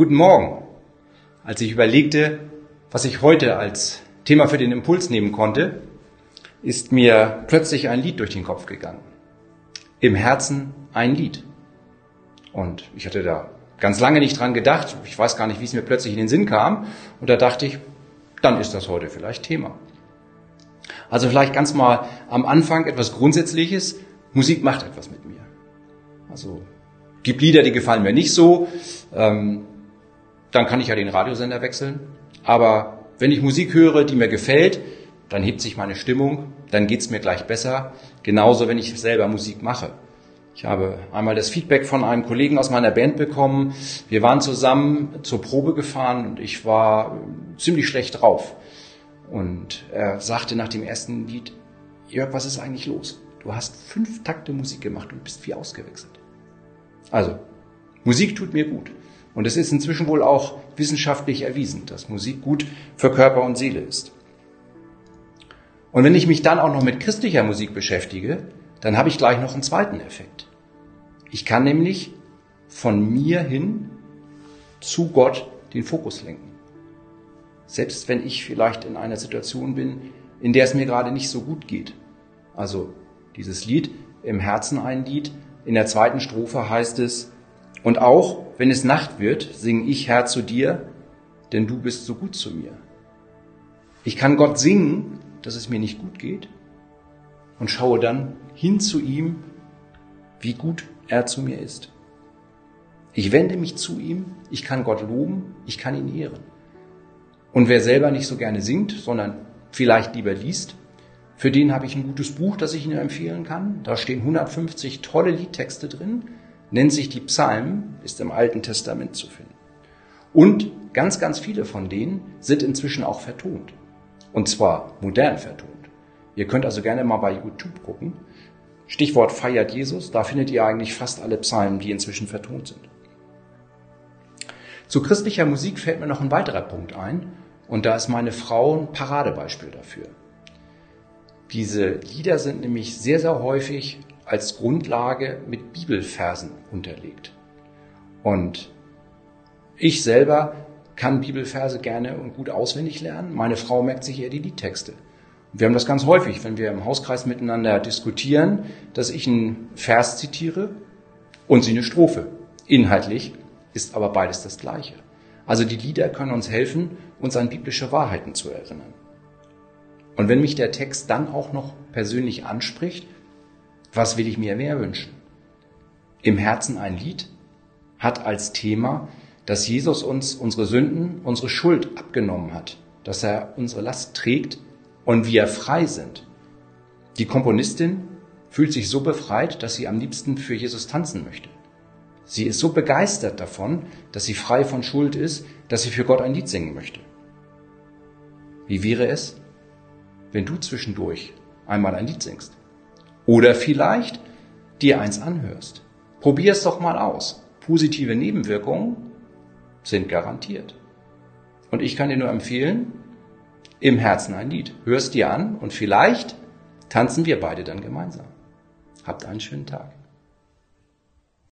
Guten Morgen. Als ich überlegte, was ich heute als Thema für den Impuls nehmen konnte, ist mir plötzlich ein Lied durch den Kopf gegangen. Im Herzen ein Lied. Und ich hatte da ganz lange nicht dran gedacht. Ich weiß gar nicht, wie es mir plötzlich in den Sinn kam. Und da dachte ich, dann ist das heute vielleicht Thema. Also vielleicht ganz mal am Anfang etwas Grundsätzliches. Musik macht etwas mit mir. Also gibt Lieder, die gefallen mir nicht so. Ähm, dann kann ich ja den Radiosender wechseln. Aber wenn ich Musik höre, die mir gefällt, dann hebt sich meine Stimmung, dann geht's mir gleich besser. Genauso, wenn ich selber Musik mache. Ich habe einmal das Feedback von einem Kollegen aus meiner Band bekommen. Wir waren zusammen zur Probe gefahren und ich war ziemlich schlecht drauf. Und er sagte nach dem ersten Lied, Jörg, was ist eigentlich los? Du hast fünf Takte Musik gemacht und bist wie ausgewechselt. Also, Musik tut mir gut. Und es ist inzwischen wohl auch wissenschaftlich erwiesen, dass Musik gut für Körper und Seele ist. Und wenn ich mich dann auch noch mit christlicher Musik beschäftige, dann habe ich gleich noch einen zweiten Effekt. Ich kann nämlich von mir hin zu Gott den Fokus lenken. Selbst wenn ich vielleicht in einer Situation bin, in der es mir gerade nicht so gut geht. Also dieses Lied, im Herzen ein Lied, in der zweiten Strophe heißt es, und auch wenn es Nacht wird, singe ich Herr zu dir, denn du bist so gut zu mir. Ich kann Gott singen, dass es mir nicht gut geht und schaue dann hin zu ihm, wie gut er zu mir ist. Ich wende mich zu ihm, ich kann Gott loben, ich kann ihn ehren. Und wer selber nicht so gerne singt, sondern vielleicht lieber liest, für den habe ich ein gutes Buch, das ich Ihnen empfehlen kann. Da stehen 150 tolle Liedtexte drin, nennt sich die Psalmen, ist im Alten Testament zu finden. Und ganz, ganz viele von denen sind inzwischen auch vertont. Und zwar modern vertont. Ihr könnt also gerne mal bei YouTube gucken. Stichwort feiert Jesus, da findet ihr eigentlich fast alle Psalmen, die inzwischen vertont sind. Zu christlicher Musik fällt mir noch ein weiterer Punkt ein, und da ist meine Frau ein Paradebeispiel dafür. Diese Lieder sind nämlich sehr, sehr häufig als Grundlage mit Bibelversen unterlegt. Und ich selber kann Bibelverse gerne und gut auswendig lernen. Meine Frau merkt sich eher die Liedtexte. Wir haben das ganz häufig, wenn wir im Hauskreis miteinander diskutieren, dass ich einen Vers zitiere und sie eine Strophe. Inhaltlich ist aber beides das Gleiche. Also die Lieder können uns helfen, uns an biblische Wahrheiten zu erinnern. Und wenn mich der Text dann auch noch persönlich anspricht, was will ich mir mehr wünschen? Im Herzen ein Lied hat als Thema, dass Jesus uns unsere Sünden, unsere Schuld abgenommen hat, dass er unsere Last trägt und wir frei sind. Die Komponistin fühlt sich so befreit, dass sie am liebsten für Jesus tanzen möchte. Sie ist so begeistert davon, dass sie frei von Schuld ist, dass sie für Gott ein Lied singen möchte. Wie wäre es, wenn du zwischendurch einmal ein Lied singst? Oder vielleicht dir eins anhörst. Probier es doch mal aus. Positive Nebenwirkungen sind garantiert. Und ich kann dir nur empfehlen, im Herzen ein Lied. Hörst dir an und vielleicht tanzen wir beide dann gemeinsam. Habt einen schönen Tag.